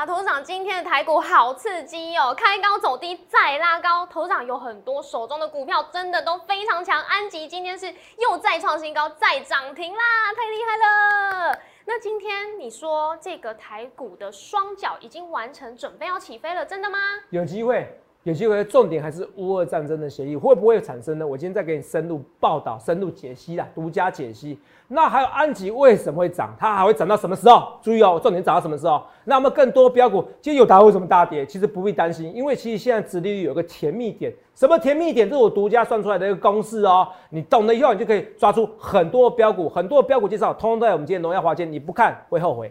啊，头长今天的台股好刺激哦，开高走低再拉高，头长有很多手中的股票真的都非常强，安吉今天是又再创新高，再涨停啦，太厉害了。那今天你说这个台股的双脚已经完成，准备要起飞了，真的吗？有机会。有机会，重点还是乌俄战争的协议会不会产生呢？我今天再给你深入报道、深入解析啦，独家解析。那还有安吉为什么会涨？它还会涨到什么时候？注意哦，重点涨到什么时候？那么更多标股，今天有达为什么大跌？其实不必担心，因为其实现在殖利率有个甜蜜点。什么甜蜜点？这是我独家算出来的一个公式哦。你懂了以后，你就可以抓出很多标股，很多标股介绍，通通在我们今天荣耀华间。你不看会后悔。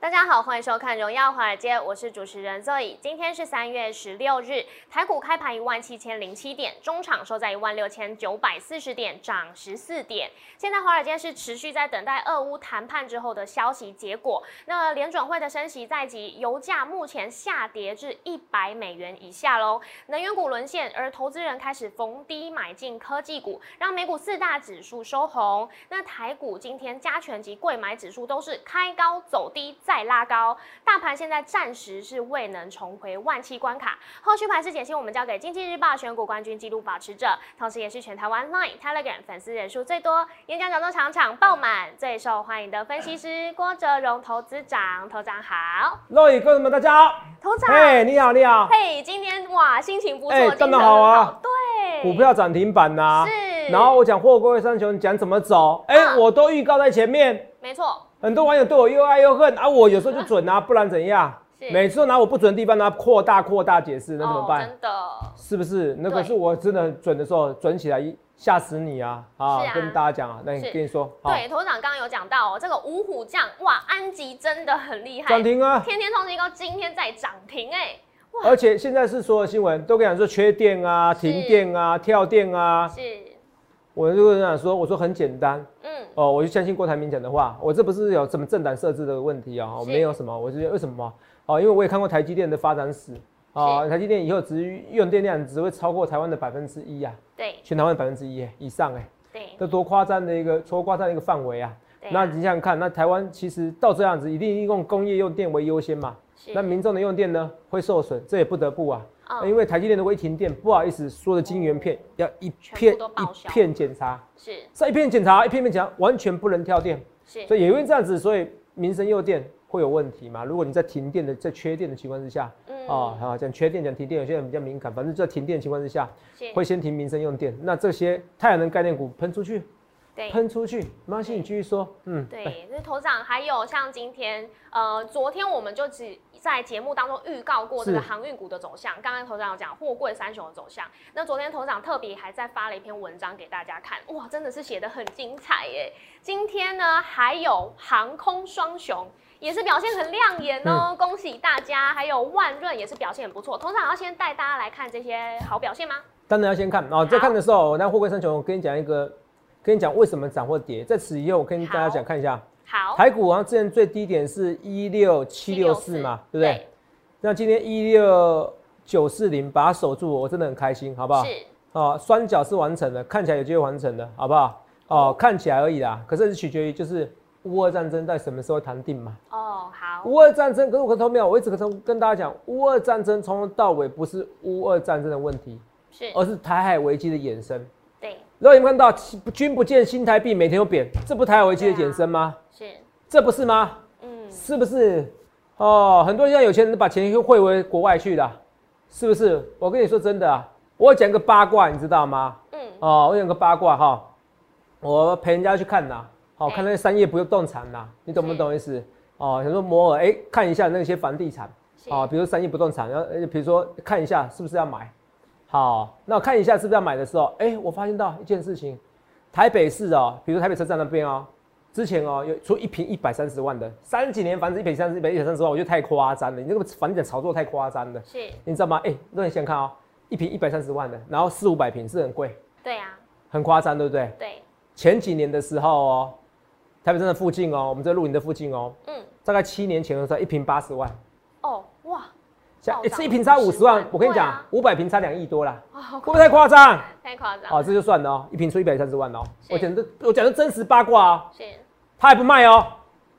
大家好，欢迎收看《荣耀华尔街》，我是主持人 Zoe。今天是三月十六日，台股开盘一万七千零七点，中场收在一万六千九百四十点，涨十四点。现在华尔街是持续在等待俄乌谈判之后的消息结果。那联准会的升息在即，油价目前下跌至一百美元以下喽，能源股沦陷，而投资人开始逢低买进科技股，让美股四大指数收红。那台股今天加权及贵买指数都是开高走低再。拉高，大盘现在暂时是未能重回万七关卡。后续盘势解析，我们交给经济日报选股冠军纪录保持者，同时也是全台湾 Line、Telegram 粉丝人数最多、演讲讲座场场爆满、最受欢迎的分析师郭哲荣投资长。头长好，Line 哥们大家好，头长，嘿，你好，你好，嘿，今天哇，心情不错，真的好啊，对，股票涨停板呐，是，然后我讲货柜三雄讲怎么走，哎，我都预告在前面，没错。很多网友对我又爱又恨啊！我有时候就准啊，不然怎样？每次都拿我不准的地方呢扩大扩大解释，那怎么办？真的，是不是？那个是我真的准的时候准起来吓死你啊！啊，跟大家讲啊，那你跟你说，对，头长刚刚有讲到哦，这个五虎将哇，安吉真的很厉害，涨停啊，天天创新高，今天在涨停哎，而且现在是所有新闻都跟你讲说缺电啊、停电啊、跳电啊，是，我就跟讲说，我说很简单。嗯哦，我就相信郭台铭讲的话，我这不是有什么政党设置的问题啊，我没有什么，我是为什么？哦，因为我也看过台积电的发展史啊，台积电以后只用电量只会超过台湾的百分之一啊，对，全台湾百分之一以上哎，对，这多夸张的一个，多夸张的一个范围啊。那你想想看，那台湾其实到这样子，一定用工业用电为优先嘛，那民众的用电呢会受损，这也不得不啊。因为台积电的微停电，不好意思，说的晶圆片要一片一片检查，是，再一片检查，一片片检查，完全不能跳电，是，所以也因为这样子，所以民生用电会有问题嘛？如果你在停电的、在缺电的情况之下，嗯，啊，好讲缺电讲停电，有些人比较敏感，反正在停电情况之下，会先停民生用电，那这些太阳能概念股喷出去。喷出去，没关系，你继续说。嗯，对，那头长还有像今天，呃，昨天我们就只在节目当中预告过这个航运股的走向。刚刚头长有讲货柜三雄的走向，那昨天头长特别还在发了一篇文章给大家看，哇，真的是写的很精彩耶。今天呢，还有航空双雄也是表现很亮眼哦，恭喜大家。还有万润也是表现很不错。头长要先带大家来看这些好表现吗？当然要先看哦，在看的时候，那货柜三雄，我跟你讲一个。跟你讲为什么涨或跌，在此以后我跟大家讲看一下。好，台股好像之前最低点是一六七六四嘛，对不对？那今天一六九四零把它守住，我真的很开心，好不好？是。哦，双脚是完成的，看起来有机会完成的，好不好？哦，看起来而已啦。可是是取决于就是乌俄战争在什么时候谈定嘛。哦，好。乌俄战争，可是我可头没有，我一直跟跟大家讲，乌俄战争从头到尾不是乌俄战争的问题，是，而是台海危机的衍生。然后你们看到君不见新台币每天都贬，这不台海危机的衍生吗？是，这不是吗？嗯，是不是？哦，很多人有钱人把钱又汇回国外去了，是不是？我跟你说真的啊，我讲个八卦，你知道吗？嗯，哦，我讲个八卦哈，我陪人家去看呐，好看那些商业不动产呐，你懂不懂意思？哦，想说摩尔，哎，看一下那些房地产，啊，比如商业不动产，然后比如说看一下是不是要买。好，那我看一下是不是要买的时候，哎，我发现到一件事情，台北市哦，比如台北车站那边哦，之前哦有出一平一百三十万的，三几年房子一平三十、一百一百三十万，我觉得太夸张了，你那个房地产炒作太夸张了。是，你知道吗？哎，那你想看哦，一平一百三十万的，然后四五百平是很贵。对呀。很夸张，对不对？对。前几年的时候哦，台北站的附近哦，我们在露营的附近哦，嗯，大概七年前的时候，一平八十万。哦，哇！像一次一瓶差五十万，我跟你讲，五百瓶差两亿多啦，会不会太夸张？太夸张。好，这就算了哦，一瓶出一百三十万哦。我讲的，我讲的真实八卦哦。是。他还不卖哦，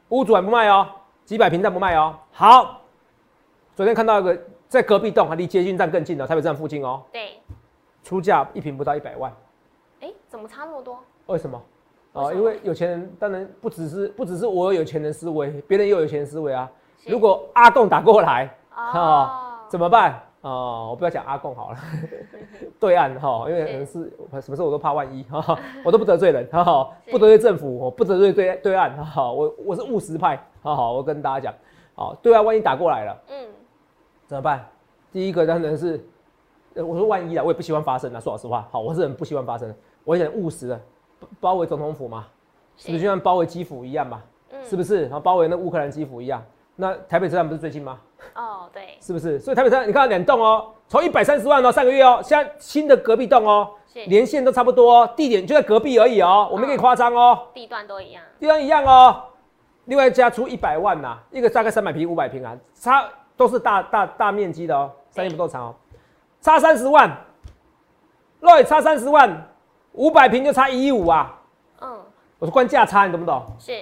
屋主还不卖哦，几百平但不卖哦。好，昨天看到一个在隔壁栋，还离捷运站更近的台北站附近哦。对。出价一瓶不到一百万。哎，怎么差那么多？为什么？哦，因为有钱人当然不只是不只是我有钱人思维，别人也有钱人思维啊。如果阿贡打过来，哦，怎么办？哦，我不要讲阿贡好了，对岸哈，因为可能是什么事我都怕万一哈，我都不得罪人哈，不得罪政府，我不得罪对对岸哈，我我是务实派，好好，我跟大家讲，好，对岸万一打过来了，嗯，怎么办？第一个当然是，我说万一啊，我也不希望发生啊，说老实话，好，我是很不希望发生，我很务实的。包围总统府嘛，是不是就像包围基辅一样嘛？是不是？然后包围那乌克兰基辅一样？那台北车站不是最近吗？哦，对，是不是？所以台北车站你看两栋哦，从一百三十万哦，上个月哦，现在新的隔壁栋哦，连线都差不多，地点就在隔壁而已哦，我没给你夸张哦，地段都一样，地段一样哦，另外加出一百万呐，一个大概三百平、五百平啊，差都是大大大面积的哦，三年不够长哦，差三十万，若也差三十万。五百平就差一亿五啊！嗯，我说关价差，你懂不懂？是。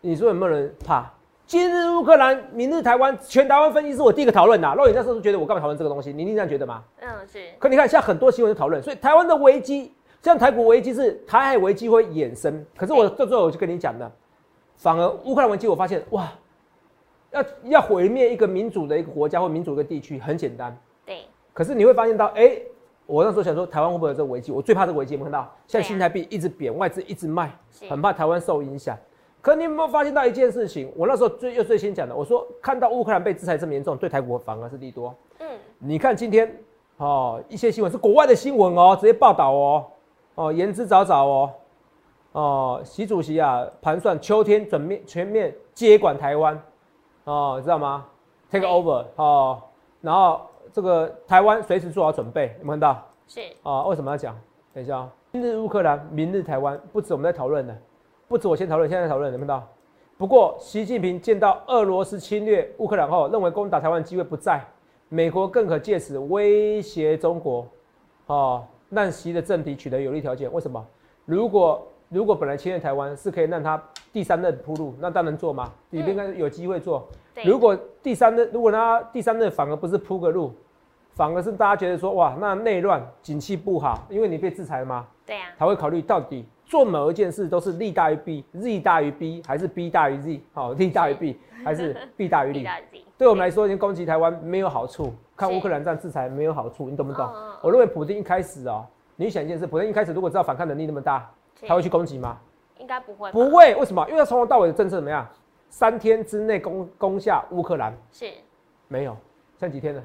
你说有没有人怕？今日乌克兰，明日台湾，全台湾分析是我第一个讨论的。若你那时候觉得我干嘛讨论这个东西？你一定这样觉得吗？嗯，是。可你看，现在很多新闻都讨论，所以台湾的危机，像台股危机是台海危机会衍生。可是我到最后我就跟你讲的，反而乌克兰危机，我发现哇，要要毁灭一个民主的一个国家或民主一个地区很简单。对。可是你会发现到，哎。我那时候想说，台湾会不会有这个危机？我最怕这个危机，有没有看到？现在新台币一直贬，外资一直卖，很怕台湾受影响。可你有没有发现到一件事情？我那时候最又最先讲的，我说看到乌克兰被制裁这么严重，对台股反而是利多。嗯，你看今天哦，一些新闻是国外的新闻哦，直接报道哦，哦，言之凿凿哦，哦，习主席啊，盘算秋天准面全面接管台湾，哦，知道吗？Take over 哦，然后。这个台湾随时做好准备，有没有看到？是啊，为什么要讲？等一下啊，今日乌克兰，明日台湾，不止我们在讨论的，不止我先讨论，现在讨论，有没有看到？不过习近平见到俄罗斯侵略乌克兰后，认为攻打台湾机会不在，美国更可借此威胁中国，哦，让习的政敌取得有利条件。为什么？如果如果本来侵略台湾是可以让他第三任铺路，那当然做嘛，里边应该有机会做。如果第三任，如果他第三任反而不是铺个路。反而是大家觉得说，哇，那内乱、景气不好，因为你被制裁了吗？对呀。他会考虑到底做某一件事都是利大于弊，z 大于 B 还是 B 大于 Z？好，利大于弊还是弊大于利？对我们来说，你攻击台湾没有好处，看乌克兰这样制裁没有好处，你懂不懂？我认为普京一开始哦，你想一件事，普京一开始如果知道反抗能力那么大，他会去攻击吗？应该不会。不会，为什么？因为他从头到尾的政策怎么样？三天之内攻攻下乌克兰，是，没有，剩几天了？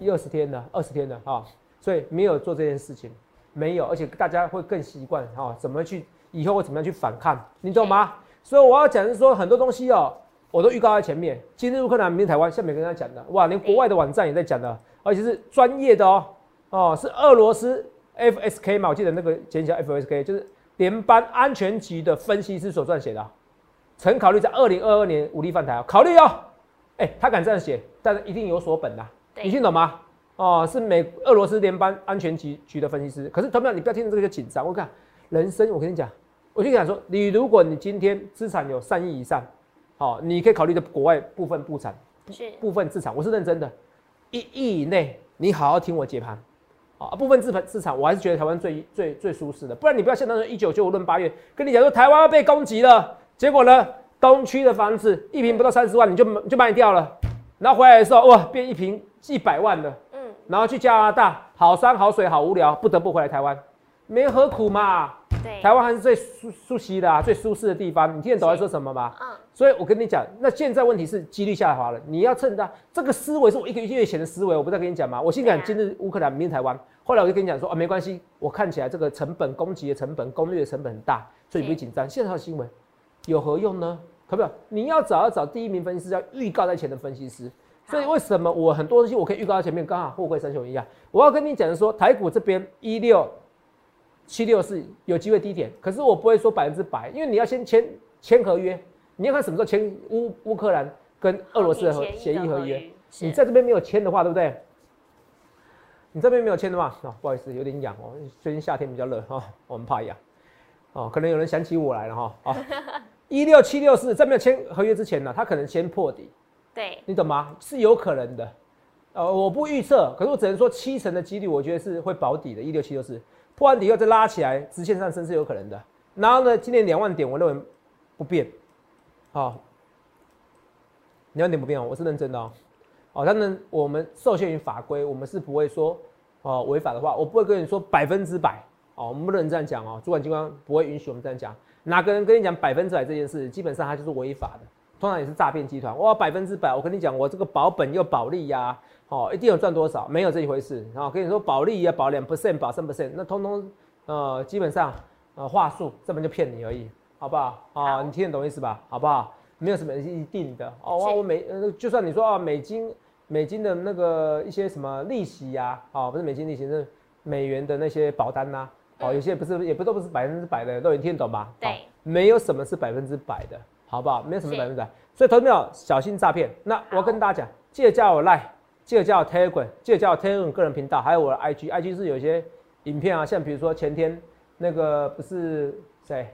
一二十天的，二十天的啊，所以没有做这件事情，没有，而且大家会更习惯啊，怎么去以后会怎么样去反抗，你懂吗？所以我要讲是说很多东西哦，我都预告在前面。今日乌克兰，明天台湾，下面跟大家讲的，哇，连国外的网站也在讲的，而且是专业的哦，哦，是俄罗斯 FSK 嘛，我记得那个简写 FSK 就是联邦安全局的分析师所撰写的，曾考虑在二零二二年武力犯台，考虑哦，哎，他敢这样写，但是一定有所本的。你听懂吗？哦，是美俄罗斯联邦安全局局的分析师。可是，同样你不要听到这个就紧张。我看人生，我跟你讲，我就想说，你如果你今天资产有三亿以上，好，你可以考虑的国外部分部产，是部分资产，我是认真的。一亿以内，你好好听我解盘。啊，部分资本资产，我还是觉得台湾最最最舒适的。不然你不要像当时一九九五论八月跟你讲说台湾要被攻击了，结果呢，东区的房子一平不到三十万，你就就卖掉了，然后回来的时候哇，变一瓶。几百万的，嗯，然后去加拿大，好山好水好无聊，不得不回来台湾，没何苦嘛。对，台湾还是最舒舒适的啊，最舒适的地方。你听得懂在说什么吗？嗯。所以我跟你讲，那现在问题是几率下滑了，你要趁着这个思维是我一个月前的思维，我不再跟你讲嘛。我先讲今日乌克兰，明天台湾。后来我就跟你讲说啊，没关系，我看起来这个成本、攻击的成本、攻略的成本很大，所以不会紧张。现在的新闻有何用呢？可不可？你要找要找第一名分析师，要预告在前的分析师。所以为什么我很多东西我可以预告在前面，刚好富贵三雄一样。我要跟你讲的说，台股这边一六七六是有机会低点，可是我不会说百分之百，因为你要先签签合约，你要看什么时候签乌乌克兰跟俄罗斯的协议合约。你在这边没有签的话，对不对？你这边没有签的话，啊，不好意思，有点痒哦。最近夏天比较热哈，我们怕痒。哦，可能有人想起我来了哈。啊，一六七六四在没有签合约之前呢，他可能先破底。对，你懂吗？是有可能的。呃，我不预测，可是我只能说七成的几率，我觉得是会保底的。一六七六四破完底以后再拉起来，直线上升是有可能的。然后呢，今年两万点，我认为不变。好，两万点不变哦，我是认真的哦。哦，当然我们受限于法规，我们是不会说哦违法的话，我不会跟你说百分之百哦，我们不能这样讲哦。主管机关不会允许我们这样讲。哪个人跟你讲百分之百这件事，基本上他就是违法的，通常也是诈骗集团。哇，百分之百，我跟你讲，我这个保本又保利呀，哦，一定有赚多少？没有这一回事。然后跟你说保利要保两 percent，保三 percent，那通通呃基本上呃话术，这本就骗你而已，好不好？啊，你听得懂意思吧？好不好？没有什么一定的哦，我美呃，就算你说啊，美金美金的那个一些什么利息呀，哦，不是美金利息，是美元的那些保单呐，哦，有些不是，也不都不是百分之百的，都能听懂吧？对，没有什么是百分之百的，好不好？没有什么百分之百，所以投资朋友小心诈骗。那我跟大家讲，记得加我 Line，记得加我 Telegram，记得加我 Telegram 个人频道，还有我的 IG，IG 是有些影片啊，像比如说前天那个不是谁？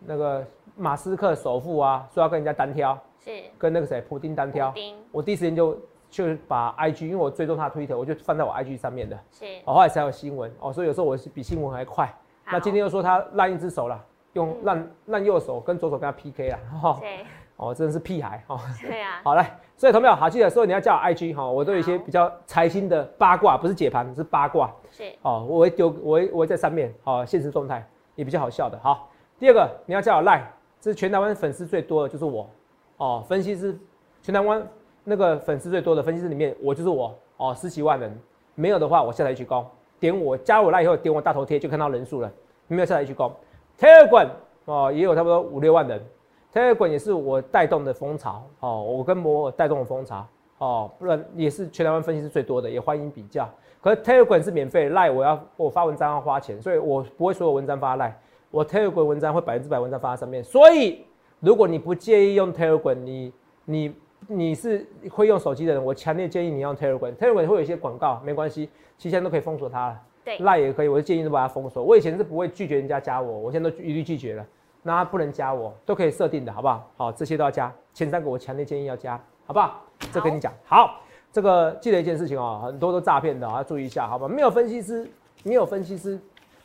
那个马斯克首富啊，说要跟人家单挑，是跟那个谁普丁单挑。我第一时间就就把 IG，因为我追踪他推特，我就放在我 IG 上面的。是，哦后来才有新闻哦，所以有时候我是比新闻还快。那今天又说他烂一只手了，用烂烂右手跟左手跟他 PK 了。对，哦，真的是屁孩哦。对啊。好来，所以同没有好记得说你要叫我 IG 哈，我都有一些比较财经的八卦，不是解盘，是八卦。是。哦，我会丢，我会我会在上面，哦，现实状态也比较好笑的，好。第二个，你要叫我赖，这是全台湾粉丝最多的就是我，哦，分析师，全台湾那个粉丝最多的分析师里面，我就是我，哦，十几万人，没有的话，我下台去攻，点我加我赖以后，点我大头贴就看到人数了，没有下台去攻。Telegram 哦，也有差不多五六万人，Telegram 也是我带动的风潮，哦，我跟摩尔带动的风潮，哦，不然也是全台湾分析师最多的，也欢迎比较。可是 Telegram 是免费，赖我要我发文章要花钱，所以我不会所有文章发赖。我 Telegram 文章会百分之百文章发在上面，所以如果你不介意用 Telegram，你你你是会用手机的人，我强烈建议你用 Telegram。Telegram 会有一些广告，没关系，其实现在都可以封锁它了。对，赖也可以，我就建议都把它封锁。我以前是不会拒绝人家加我，我现在都一律拒绝了。那他不能加我，都可以设定的，好不好？好，这些都要加。前三个我强烈建议要加，好不好？这跟你讲好。这个记得一件事情哦，很多都诈骗的，要注意一下，好吧？没有分析师，没有分析师，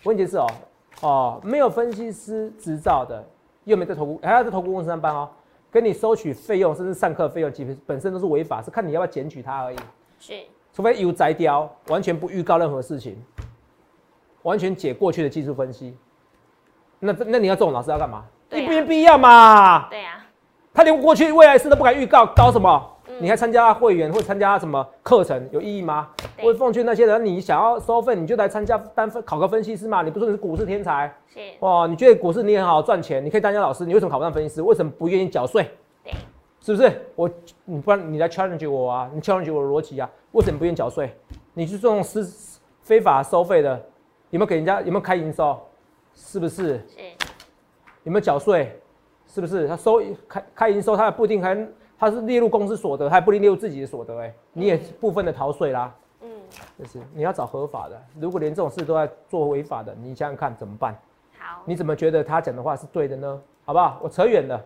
问题是哦。哦，没有分析师执照的，又没在投顾，还要在投顾公司上班哦，跟你收取费用，甚至上课费用，其实本身都是违法，是看你要不要检举他而已。是，除非有摘雕，完全不预告任何事情，完全解过去的技术分析。那那你要这种老师要干嘛？一不必要嘛？对呀。他连过去未来事都不敢预告，搞什么？你还参加会员或参加什么课程有意义吗？我奉劝那些人，你想要收费，你就来参加单分考个分析师嘛。你不说你是股市天才，是哇？你觉得股市你很好赚钱，你可以当家老师，你为什么考不上分析师？为什么不愿意缴税？对，是不是？我你不然你来 challenge 我啊？你 challenge 我的逻辑啊？为什么不愿意缴税？你是这种私非法收费的，有没有给人家？有没有开营收？是不是？是有没有缴税？是不是？他收开开营收，他不一定还。他是列入公司所得，还不列入自己的所得，哎，你也部分的逃税啦。嗯，就是你要找合法的。如果连这种事都在做违法的，你想想看怎么办？好，你怎么觉得他讲的话是对的呢？好不好？我扯远了，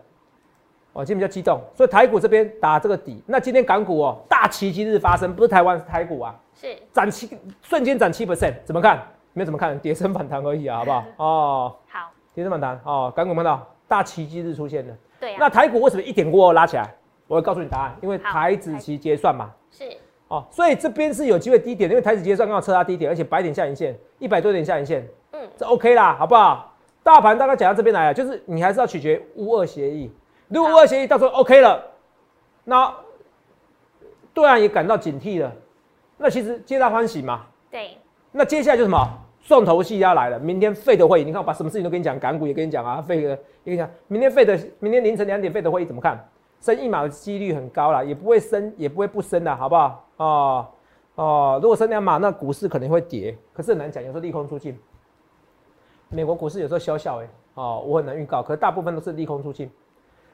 我今天比较激动，所以台股这边打这个底。那今天港股哦，大奇迹日发生，不是台湾是台股啊，是涨七，瞬间涨七 percent，怎么看？没有怎么看，跌升反弹而已啊，好不好？哦，好，跌升反弹哦，港股看到大奇迹日出现了。对，那台股为什么一点过拉起来？我会告诉你答案，因为台子期结算嘛，是哦，所以这边是有机会低点，因为台子结算刚好测它低点，而且百点下影线，一百多点下影线，嗯，这 OK 啦，好不好？大盘大概讲到这边来了，就是你还是要取决乌二协议，如果乌二协议到时候 OK 了，那对岸也感到警惕了，那其实皆大欢喜嘛。对，那接下来就什么重头戏要来了，明天费的会议，你看我把什么事情都跟你讲，港股也跟你讲啊，费的也跟你讲，明天费的，明天凌晨两点费的会议怎么看？升一码的几率很高啦，也不会升，也不会不升的，好不好？哦哦，如果升两码，那股市可能会跌，可是很难讲，有时候利空出尽。美国股市有时候小小哎，哦，我很难预告，可是大部分都是利空出尽。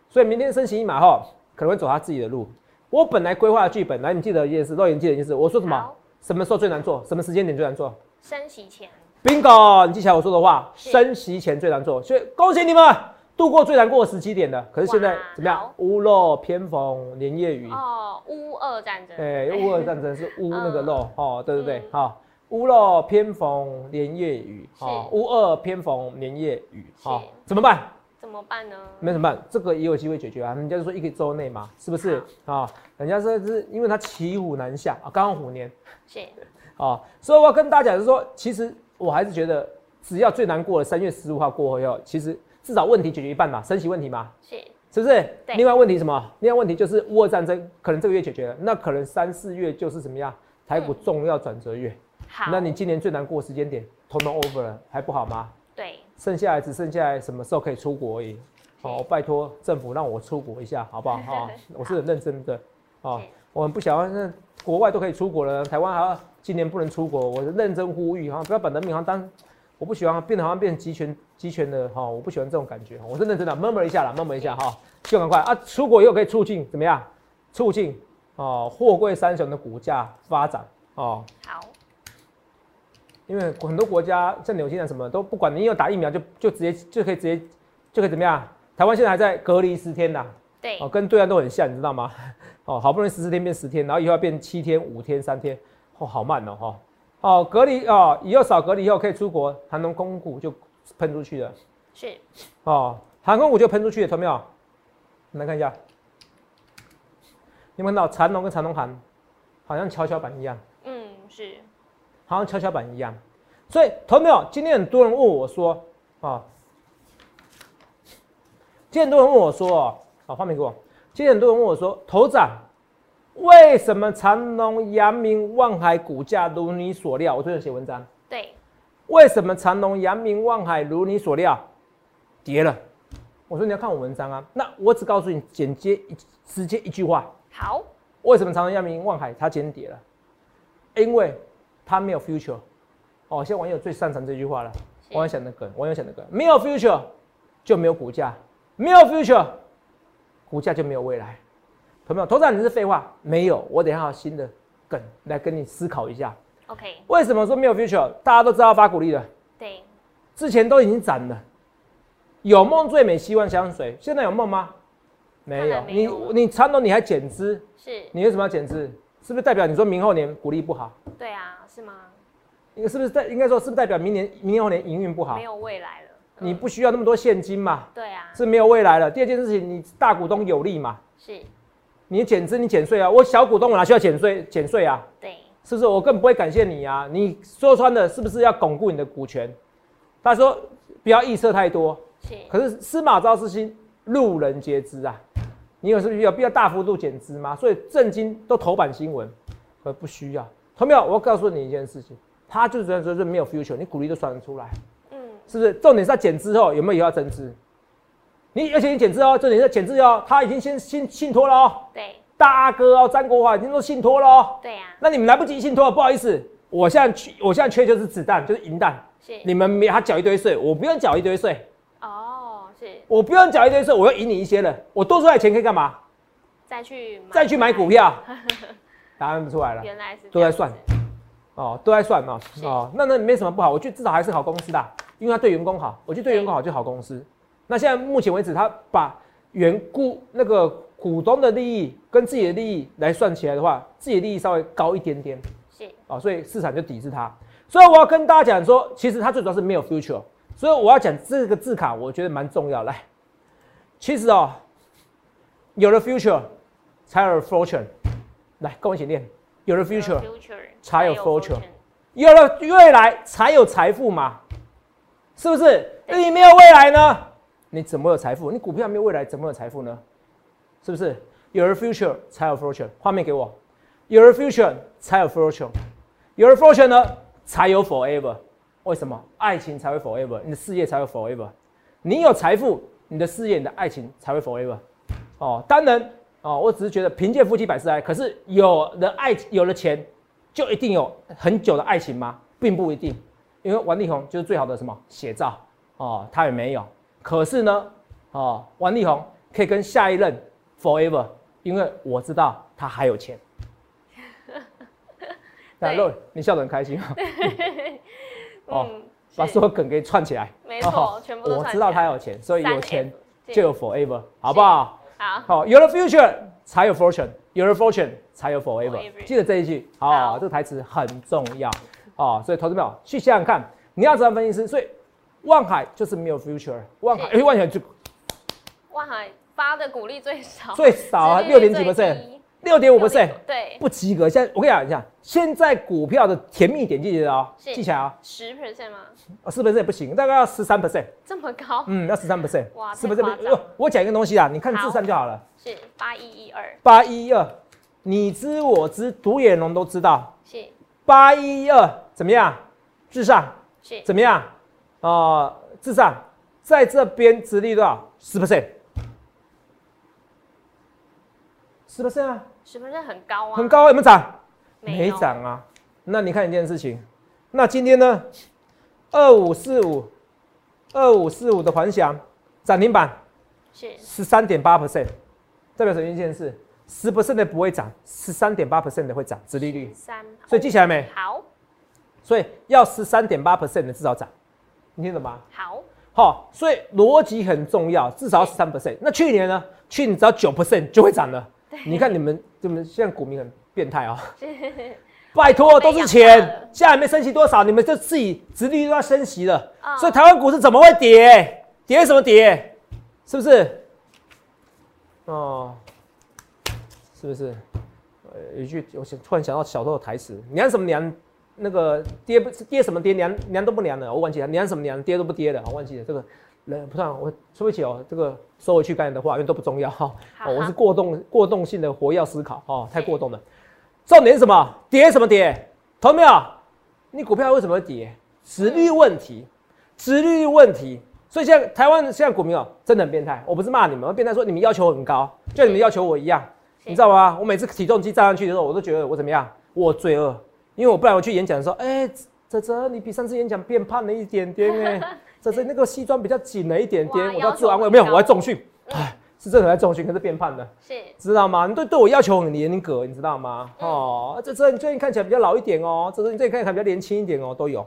所以明天升息一码后，可能会走他自己的路。我本来规划的剧本，来，你记得一件事，都已经记得一件事，我说什么？什么时候最难做？什么时间点最难做？升息前。Bingo，你记起来我说的话，升息前最难做，所以恭喜你们度过最难过的时期点的。可是现在怎么样？屋漏偏逢连夜雨。哦，乌俄战争。哎，乌俄战争是 乌那个漏哦，对对对，好，屋漏偏逢连夜雨，好，乌俄偏逢连夜雨，好，怎么办？怎么办呢？没怎么办，这个也有机会解决啊。人家就说一个周内嘛，是不是啊？人家说是因为他骑虎难下啊，刚好虎年。是。啊，所以我要跟大家讲，就是说，其实我还是觉得，只要最难过的三月十五号过后以后，其实至少问题解决一半嘛，升息问题嘛，是是不是？另外问题什么？另外问题就是乌俄战争，可能这个月解决了，那可能三四月就是怎么样？台股重要转折月。好，那你今年最难过时间点，通通 over 了，还不好吗？对，剩下来只剩下来什么时候可以出国而已。好，拜托政府让我出国一下，好不好？哈，我是很认真的。啊，我们不想要那国外都可以出国了，台湾还要。今年不能出国，我认真呼吁哈，不要把人民好像当，我不喜欢变得好像变成集权集权的哈，我不喜欢这种感觉，我是认真的，闷闷一下啦，闷闷一下哈，就赶快啊，出国以后可以促进怎么样？促进哦，货柜三雄的股价发展哦。好，因为很多国家像纽西兰什么都不管你有打疫苗就就直接就可以直接就可以怎么样？台湾现在还在隔离十天呐，对，哦，跟对岸都很像，你知道吗？哦，好不容易十四天变十天，然后以后要变七天、五天、三天。哦，好慢哦，哈，哦，隔离哦，以后少隔离以后可以出国，谈能公股就喷出去的，是，哦，航空股就喷出去了，有没有？来看一下，你们看到长龙跟长龙航，好像跷跷板一样，嗯，是，好像跷跷板一样，所以，同没有？今天很多人问我说，啊，今天很多人问我说，好，画面给我，今天很多人问我说，头涨。为什么长隆、阳明、望海股价如你所料？我最近写文章。对。为什么长隆、阳明、望海如你所料跌了？我说你要看我文章啊。那我只告诉你，简洁一直接一句话。好。为什么长隆、阳明、望海它今天跌了？因为它没有 future。哦，现在网友最擅长这句话了。网友想的梗，网友想的梗，没有 future 就没有股价，没有 future 股价就没有未来。朋友，投资你是废话，没有，我等下有新的梗来跟你思考一下。OK，为什么说没有 future？大家都知道发鼓励的，对，之前都已经涨了。有梦最美，希望相随。现在有梦吗？没有。你你长隆你还减资？是。你为什么要减资？是不是代表你说明后年鼓励不好？对啊，是吗？你是不是代应该说是不是代表明年明年后年营运不好？没有未来了。你不需要那么多现金嘛？对啊。是没有未来了。第二件事情，你大股东有利嘛？是。你减资，你减税啊！我小股东，我哪需要减税？减税啊！对，是不是？我更不会感谢你啊！你说穿的，是不是要巩固你的股权？他说不要预测太多。是。可是司马昭之心，路人皆知啊！你有是不是有必要大幅度减资吗？所以震惊都头版新闻，可不需要。同没有？我告诉你一件事情，他就是这样说，是没有 future，你鼓励都算得出来。嗯。是不是？重点是他减资后有没有要增资？你而且你减资哦，重点是减资哦，他已经先信信托了哦。对，大阿哥哦，张国华已经都信托了哦。对呀。那你们来不及信托，不好意思，我现在缺，我现在缺就是子弹，就是银弹。是。你们没他缴一堆税，我不用缴一堆税。哦，是。我不用缴一堆税，我要赢你一些了。我多出来钱可以干嘛？再去再去买股票。答案不出来了。原来是都在算。哦，都在算嘛。哦，那那没什么不好，我觉得至少还是好公司的，因为他对员工好，我觉得对员工好就好公司。那现在目前为止，他把原股那个股东的利益跟自己的利益来算起来的话，自己的利益稍微高一点点，是啊，所以市场就抵制它。所以我要跟大家讲说，其实它最主要是没有 future。所以我要讲这个字卡，我觉得蛮重要。来，其实哦，有了 future 才有 fortune。来，跟我一起念，有了 future 才有 fortune，有了未来才有财富嘛。是不是？你没有未来呢？你怎么有财富？你股票没有未来，怎么有财富呢？是不是？有了 future 才有 fortune。画面给我。有了 future 才有 fortune。有了 fortune 呢，才有 forever。为什么？爱情才会 forever，你的事业才会 forever。你有财富，你的事业、你的爱情才会 forever。哦，当然，哦，我只是觉得贫贱夫妻百事哀。可是有了爱，有了钱，就一定有很久的爱情吗？并不一定。因为王力宏就是最好的什么写照哦，他也没有。可是呢，哦，王力宏可以跟下一任 forever，因为我知道他还有钱。那肉，你笑得很开心啊！哦，把所有梗给串起来，没错，全部都我知道他有钱，所以有钱就有 forever，好不好？好，好，有了 future 才有 fortune，有了 fortune 才有 forever，记得这一句，好，这个台词很重要。哦。所以投资友去想想看，你要怎样分析师？所以望海就是没有 future，望海，哎，万海就万海发的股利最少，最少啊，六点几 percent。六点五 percent，对，不及格。现在我跟你讲一下，现在股票的甜蜜点记起来啊，记起来啊，十 percent 吗？啊，十 percent 不行，大概要十三 percent。这么高？嗯，要十三 percent。哇，十 percent。我讲一个东西啊，你看智商就好了。是八一一二。八一二，你知我知，独眼龙都知道。是。八一二怎么样？至上是怎么样？啊，至上在这边直立多少？十 percent。十 percent 啊。十分是很高啊，很高，啊有没有涨？没涨啊。那你看一件事情，那今天呢？二五四五，二五四五的环翔涨停板是十三点八 percent，代表什么一件事？十 percent 的不会涨，十三点八 percent 的会涨，殖利率三，所以记起来没？好，所以要十三点八 percent 的至少涨，你听懂吗？好，好，所以逻辑很重要，至少要十三 percent。那去年呢？去年只要九 percent 就会涨了。你看你们，你们现在股民很变态啊！拜托，都是钱，现在还没升息多少，你们就自己殖利率都要升息了，所以台湾股市怎么会跌？跌什么跌？是不是？哦，是不是？呃，一句我想突然想到小时候的台词：娘什么娘？那个跌不跌什么跌？娘娘都不娘了，我忘记了。娘什么娘？跌都不跌了，我忘记了这个。人不算，我说不起哦，这个收回去刚才的话，因为都不重要哈。我是过动过动性的活要思考哦，太过动了。重点是什么？跌什么跌？同没有？你股票为什么会跌？殖率问题，殖率问题。所以现在台湾现在股民哦，真的很变态。我不是骂你们，我变态说你们要求很高，就你们要求我一样，你知道吗？我每次体重机站上去的时候，我都觉得我怎么样？我罪恶，因为我不然我去演讲的时候，哎，泽泽，你比上次演讲变胖了一点点哎。这是那个西装比较紧了一点点，我要自我安慰。没有，我在重训，哎，是真的在重训，可是变胖了，是，知道吗？你对对我要求很严格，你知道吗？哦，这这你最近看起来比较老一点哦，这这你最近看起来比较年轻一点哦，都有。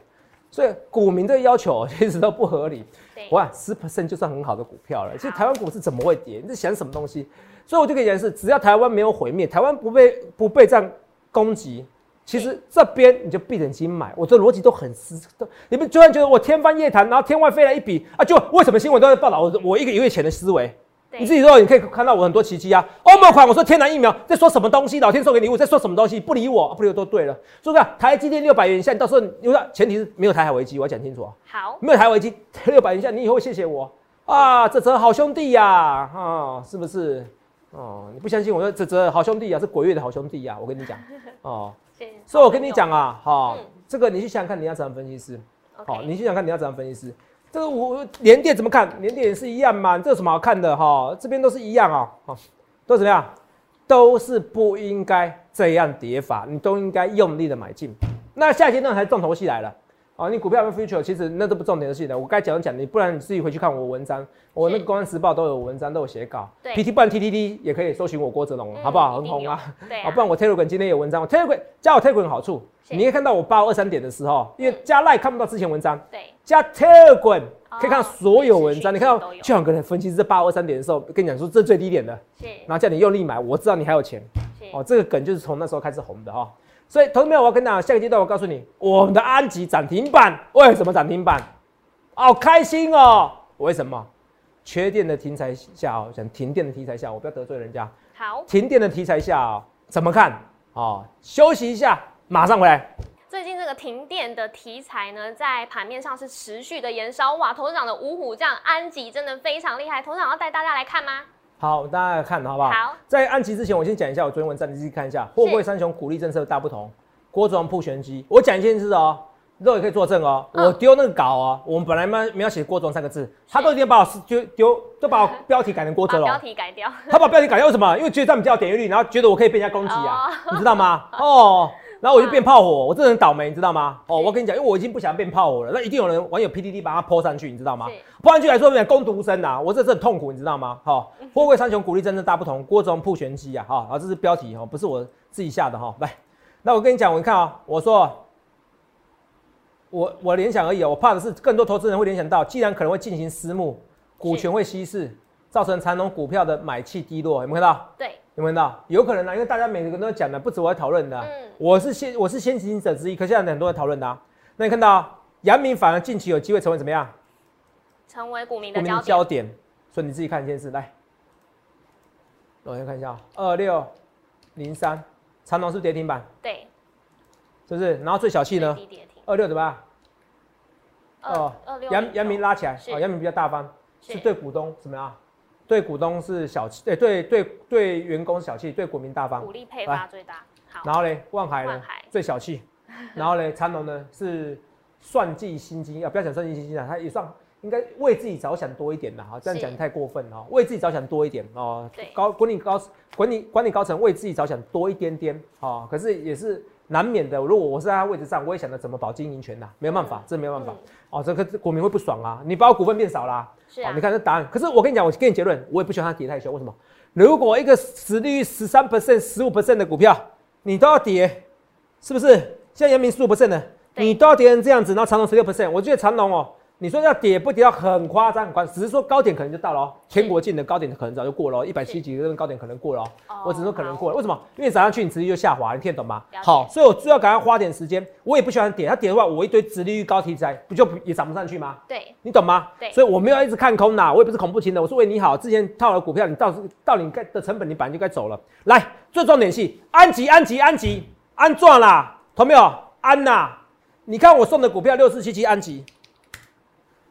所以股民的要求 其实都不合理。哇，十 percent 就算很好的股票了。其实台湾股市怎么会跌？你在想什么东西？所以我就可以讲是，只要台湾没有毁灭，台湾不被不被这样攻击。其实这边你就闭着眼睛买，我这逻辑都很实。你们就算觉得我天方夜谭，然后天外飞来一笔啊，就为什么新闻都在报道我我一个一个月前的思维？你自己说，你可以看到我很多奇迹啊。欧盟款，我说天然疫苗在说什么东西？老天送给礼物在说什么东西？不理我，不理我都对了，是不是？台积电六百元以下，你到时候因为前提是没有台海危机，我要讲清楚啊。好，没有台海危机，六百元以下，你以后会谢谢我啊？这泽好兄弟呀，啊，是不是？哦，你不相信我说这泽好兄弟啊，是鬼月的好兄弟呀，我跟你讲哦。所以，我跟你讲啊，哈，这个你去想想看，你要怎样分析师？好，你去想看你要怎样分析师？这个我连电怎么看？连电也是一样嘛，这有什么好看的？哈，这边都是一样啊，好，都怎么样？都是不应该这样叠法，你都应该用力的买进。那下阶段才重头戏来了。啊，你股票有 future，其实那都不重点的事情。我该讲的讲，你不然你自己回去看我文章，我那个《公安时报》都有文章，都有写稿。对，P T 不然 T T T 也可以搜寻我郭泽龙，好不好？很红啊。对啊。不然我 Telegram 今天有文章我，Telegram 加我 Telegram 好处，你可以看到我八二三点的时候，因为加 Line 看不到之前文章。对。加 Telegram 可以看到所有文章，你看到就想跟人分析是八二三点的时候，跟你讲说这最低点的，是。然后叫你用力买，我知道你还有钱。哦，这个梗就是从那时候开始红的哈。所以，同学们，我要跟大家下个阶段，我告诉你，我们的安吉涨停板为什么涨停板？好开心哦！为什么？缺电的题材下哦，讲停电的题材下，我不要得罪人家。好，停电的题材下哦，怎么看？哦，休息一下，马上回来。最近这个停电的题材呢，在盘面上是持续的延烧哇！董事长的五虎将安吉真的非常厉害，董事长要带大家来看吗？好，大家看好不好？好，在安吉之前，我先讲一下我昨天文章，你自己看一下。货柜三雄鼓励政策大不同，郭总铺玄机。我讲一件事哦，肉也可以作证哦。我丢那个稿哦，我们本来没没有写郭总三个字，他都已经把我丢丢，都把我标题改成郭哲了。标题改掉。他把标题改掉为什么？因为觉得这样比较点阅率，然后觉得我可以被人家攻击啊，你知道吗？哦，然后我就变炮火，我真的很倒霉，你知道吗？哦，我跟你讲，因为我已经不想变炮火了，那一定有人网友 PDD 把它泼上去，你知道吗？泼上去来说，讲攻读生呐，我这是很痛苦，你知道吗？哈，货柜三雄鼓励真正大不同，锅中铺玄机啊，哈，啊，这是标题哈，不是我自己下的哈，来，那我跟你讲，我看啊，我说，我我联想而已，我怕的是更多投资人会联想到，既然可能会进行私募，股权会稀释，造成长隆股票的买气低落，有没有看到？对，有没有看到？有可能啊，因为大家每个人都讲的，不止我在讨论的，嗯，我是先我是先行者之一，可现在很多人讨论的啊。那你看到杨明反而近期有机会成为怎么样？成为股民的焦点。所以你自己看一件事来，我先看一下二六零三长隆是跌停板，对，是不是？然后最小气呢？二六怎么样？哦，二六杨杨明拉起来，哦，杨明比较大方，是对股东怎么样？对股东是小气，对对对对员工小气，对股民大方，鼓励配发最大。好，然后嘞，万海呢最小气，然后嘞，长隆呢是算计心机啊，不要讲算计心机啊，他也算应该为自己着想多一点的哈，这样讲太过分了，为自己着想多一点哦。高管理高管理管理高层为自己着想多一点点啊，可是也是。难免的，如果我是在他位置上，我也想着怎么保经营权呐，没有办法，这没有办法。哦，这个股民会不爽啊，你把我股份变少啦。是啊。你看这答案，可是我跟你讲，我给你结论，我也不喜欢它跌太凶。为什么？如果一个实利率十三 percent、十五 percent 的股票，你都要跌，是不是？现在阳明十五 percent 的，你都要跌成这样子，然后长隆十六 percent，我觉得长隆哦。你说要跌不跌到很夸张，很夸张，只是说高点可能就到了哦。全国性的高点可能早就过了，一百七几个高点可能过了哦。我只说可能过了，为什么？因为涨上去你直接就下滑，你听得懂吗？好，所以我就要赶快花点时间。我也不喜欢跌，它跌的话，我一堆直利率高题材不就也涨不上去吗？对，你懂吗？对，所以我没有一直看空呐，我也不是恐怖情人，我是为你好。之前套了股票，你到到你该的成本，你本来就该走了。来，最重点是安吉，安吉，安吉，安赚啦，懂没有？安呐，你看我送的股票六四七七安吉。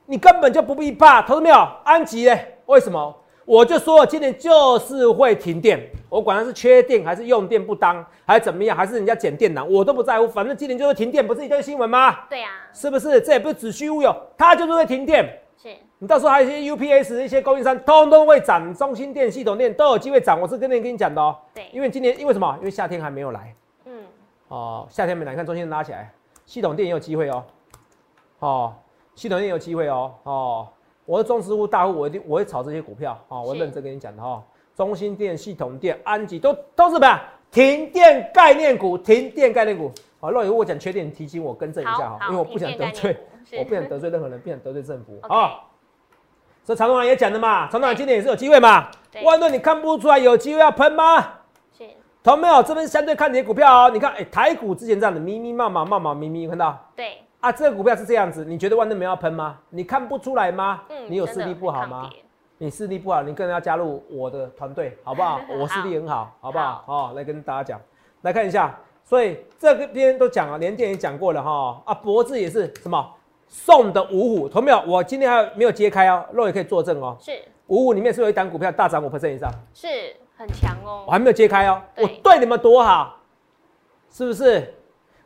你根本就不必怕，投资没有？安吉嘞？为什么？我就说今年就是会停电，我管它是缺电还是用电不当，还是怎么样，还是人家剪电缆，我都不在乎，反正今年就是停电，不是一堆新闻吗？对呀，是不是？这也不是子虚乌有，它就是会停电。是你到时候还有一些 UPS 一些供应商，通通会涨，中心电、系统电都有机会涨。我是跟你跟你讲的哦。对，因为今年因为什么？因为夏天还没有来。嗯。哦，夏天没来，看中心拉起来，系统电也有机会哦。哦。系统也有机会哦哦，我是中实户大户，我一定我会炒这些股票啊，我认真跟你讲的哈。中心店、系统店、安吉都都是什么？停电概念股，停电概念股。好，若有我讲缺点，提醒我更正一下哈，因为我不想得罪，我不想得罪任何人，不想得罪政府 啊。所以长东也讲的嘛，长东今年也是有机会嘛。万润你看不出来有机会要喷吗？是。同没有？这边相对看你的股票哦，你看，哎，台股之前这样的密密麻麻、密密密密，看到？对。啊，这个股票是这样子，你觉得万能没要喷吗？你看不出来吗？嗯，你有视力不好吗？你视力不好，你更要加入我的团队，好不好？我视力很好，好不好？好，来跟大家讲，来看一下。所以这个边都讲了，连电也讲过了哈。啊，脖子也是什么送的五虎，同没有？我今天还没有揭开哦，肉也可以作证哦。是五虎里面是有一档股票大涨五 percent 以上，是很强哦。我还没有揭开哦，我对你们多好，是不是？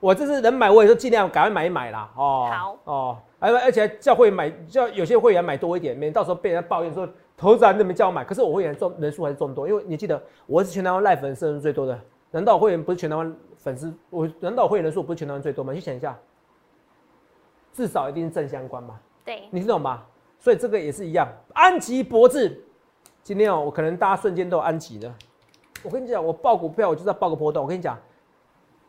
我这次能买，我也是尽量赶快买一买啦。哦，好哦，而而且叫会买，叫有些会员买多一点，免到时候被人家抱怨说投资人那边叫我买。可是我会员众人数还是众多，因为你记得我是全台湾赖粉丝人数最多的。难道会员不是全台湾粉丝？我难道会员人数不是全台湾最多吗？去想一下，至少一定是正相关嘛。对，你懂吗？所以这个也是一样。安吉博智，今天哦，我可能大家瞬间都有安吉的。我跟你讲，我报股票我就是要报个波动。我跟你讲。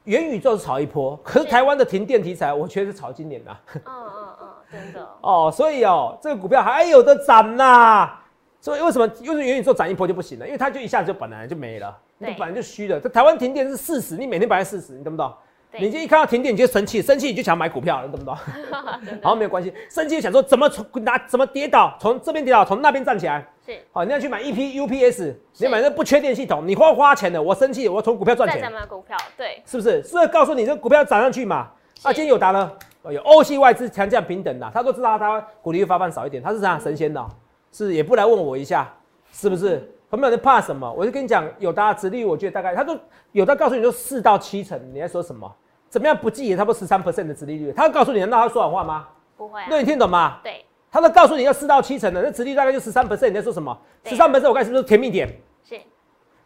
元宇宙是炒一波，可是台湾的停电题材，我觉得是炒今年的。嗯嗯嗯，真的。哦，所以哦，这个股票还有的涨呐。所以为什么又是元宇宙涨一波就不行了？因为它就一下子就本来就没了，你本来就虚的。这台湾停电是事实，你每天摆在事实，你懂不懂？你就一看到停电你就生气，生气你就想买股票，你懂不懂？好，没有关系，生气想说怎么从哪怎么跌倒，从这边跌倒，从那边站起来。是，好，你要去买 E P U P S，你买那不缺电系统，你花花钱的，我生气，我从股票赚钱。再买股票，对，是不是？是告诉你这股票涨上去嘛？啊，今天有达呢，有欧系外资强降平等的，他都知道他股利发放少一点，他是啥神仙的？是也不来问我一下，是不是？有没有人怕什么？我就跟你讲，有达直率，我觉得大概他都有的告诉你说四到七成，你在说什么？怎么样不计也差不多十三 percent 的殖利率，他告诉你，难道他说谎话吗？不会。那你听懂吗？对。他都告诉你要四到七成的，那殖利率大概就十三 percent，你在说什么？十三 percent 我看是不是甜蜜点？是。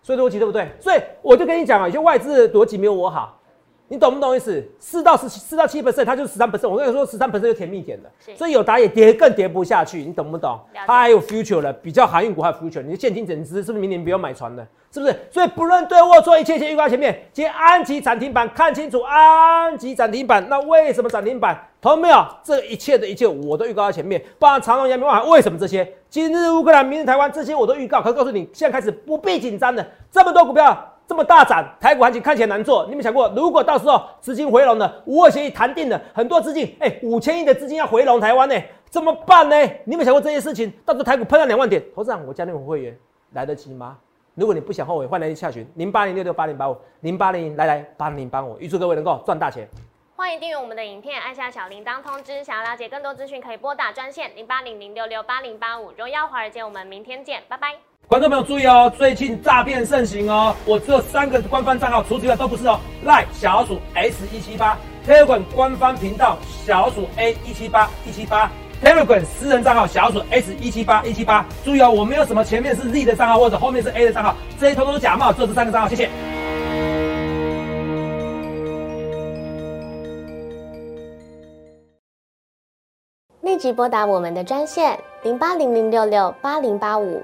所以逻辑对不对？所以我就跟你讲啊，有些外资逻辑没有我好，你懂不懂意思？四到十七，四到七 percent，它就是十三 percent。我跟你说，十三 percent 就甜蜜点了，所以有打也跌，更跌不下去。你懂不懂？它还有 future 了，比较航运股还有 future。你的现金整资是不是明年不要买船了？是不是？所以不论对或错，一切先预告前面。今天安吉涨停板，看清楚安吉涨停板。那为什么涨停板？同有没有？这一切的一切我都预告在前面。包含长隆、阳明、万海，为什么这些？今日乌克兰，明日台湾，这些我都预告。可告诉你，现在开始不必紧张的，这么多股票。这么大涨，台股行情看起来难做。你们想过，如果到时候资金回笼了，五二协议谈定了，很多资金，哎，五千亿的资金要回笼台湾呢，怎么办呢？你们想过这些事情？到时候台股碰到两万点，投资长，我加你们会员来得及吗？如果你不想后悔，欢迎下群零八零六六八零八五零八零来来八零帮我，预祝各位能够赚大钱。欢迎订阅我们的影片，按下小铃铛通知。想要了解更多资讯，可以拨打专线零八零零六六八零八五。荣耀华尔街，我们明天见，拜拜。观众朋友注意哦，最近诈骗盛行哦，我只有三个官方账号，除此之外都不是哦。赖小鼠 S 一七八，Telegram 官方频道小鼠 A 一七八一七八，Telegram 私人账号小鼠 S 一七八一七八。注意哦，我没有什么前面是 Z 的账号或者后面是 A 的账号，这些通通是假冒，只有这三个账号，谢谢。立即拨打我们的专线零八零零六六八零八五。